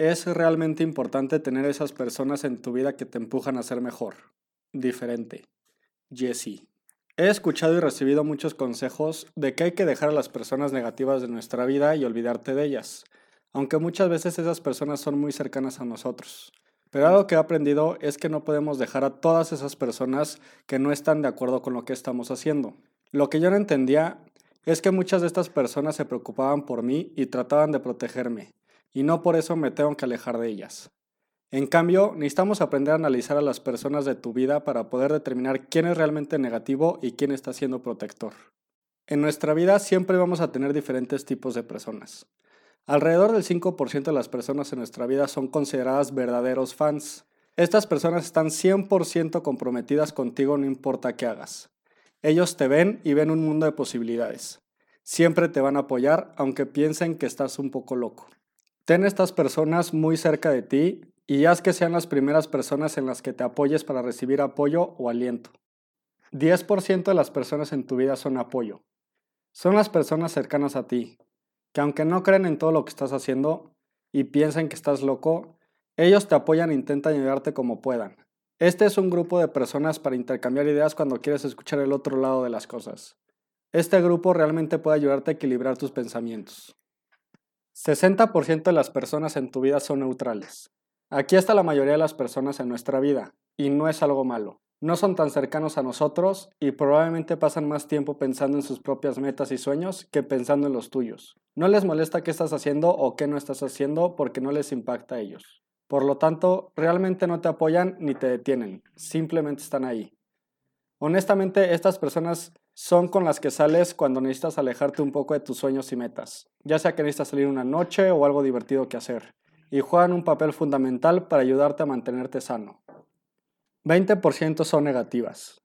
Es realmente importante tener esas personas en tu vida que te empujan a ser mejor, diferente. Jesse. He escuchado y recibido muchos consejos de que hay que dejar a las personas negativas de nuestra vida y olvidarte de ellas, aunque muchas veces esas personas son muy cercanas a nosotros. Pero algo que he aprendido es que no podemos dejar a todas esas personas que no están de acuerdo con lo que estamos haciendo. Lo que yo no entendía es que muchas de estas personas se preocupaban por mí y trataban de protegerme, y no por eso me tengo que alejar de ellas. En cambio, necesitamos aprender a analizar a las personas de tu vida para poder determinar quién es realmente negativo y quién está siendo protector. En nuestra vida siempre vamos a tener diferentes tipos de personas. Alrededor del 5% de las personas en nuestra vida son consideradas verdaderos fans. Estas personas están 100% comprometidas contigo no importa qué hagas. Ellos te ven y ven un mundo de posibilidades. Siempre te van a apoyar aunque piensen que estás un poco loco. Ten estas personas muy cerca de ti y haz que sean las primeras personas en las que te apoyes para recibir apoyo o aliento. 10% de las personas en tu vida son apoyo. Son las personas cercanas a ti, que aunque no creen en todo lo que estás haciendo y piensen que estás loco, ellos te apoyan e intentan ayudarte como puedan. Este es un grupo de personas para intercambiar ideas cuando quieres escuchar el otro lado de las cosas. Este grupo realmente puede ayudarte a equilibrar tus pensamientos. 60% de las personas en tu vida son neutrales. Aquí está la mayoría de las personas en nuestra vida, y no es algo malo. No son tan cercanos a nosotros y probablemente pasan más tiempo pensando en sus propias metas y sueños que pensando en los tuyos. No les molesta qué estás haciendo o qué no estás haciendo porque no les impacta a ellos. Por lo tanto, realmente no te apoyan ni te detienen, simplemente están ahí. Honestamente, estas personas son con las que sales cuando necesitas alejarte un poco de tus sueños y metas, ya sea que necesitas salir una noche o algo divertido que hacer y juegan un papel fundamental para ayudarte a mantenerte sano. 20% son negativas.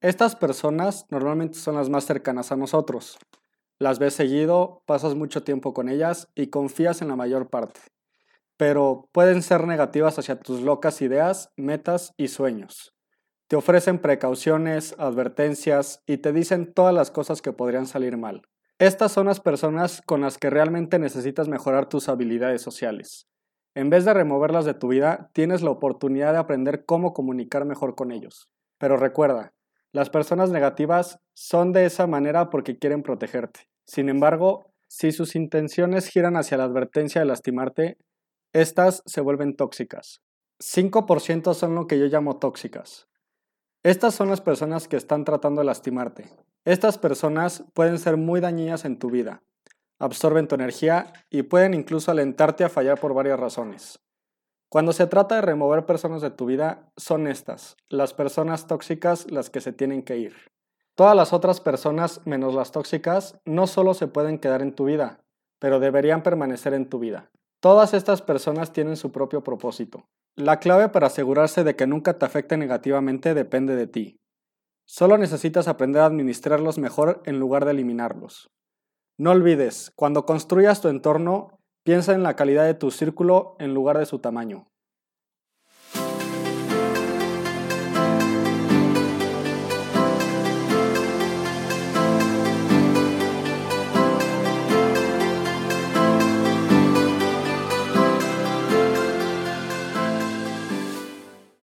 Estas personas normalmente son las más cercanas a nosotros. Las ves seguido, pasas mucho tiempo con ellas y confías en la mayor parte. Pero pueden ser negativas hacia tus locas ideas, metas y sueños. Te ofrecen precauciones, advertencias y te dicen todas las cosas que podrían salir mal. Estas son las personas con las que realmente necesitas mejorar tus habilidades sociales. En vez de removerlas de tu vida, tienes la oportunidad de aprender cómo comunicar mejor con ellos. Pero recuerda, las personas negativas son de esa manera porque quieren protegerte. Sin embargo, si sus intenciones giran hacia la advertencia de lastimarte, estas se vuelven tóxicas. 5% son lo que yo llamo tóxicas. Estas son las personas que están tratando de lastimarte. Estas personas pueden ser muy dañinas en tu vida, absorben tu energía y pueden incluso alentarte a fallar por varias razones. Cuando se trata de remover personas de tu vida, son estas, las personas tóxicas las que se tienen que ir. Todas las otras personas, menos las tóxicas, no solo se pueden quedar en tu vida, pero deberían permanecer en tu vida. Todas estas personas tienen su propio propósito. La clave para asegurarse de que nunca te afecte negativamente depende de ti. Solo necesitas aprender a administrarlos mejor en lugar de eliminarlos. No olvides, cuando construyas tu entorno, piensa en la calidad de tu círculo en lugar de su tamaño.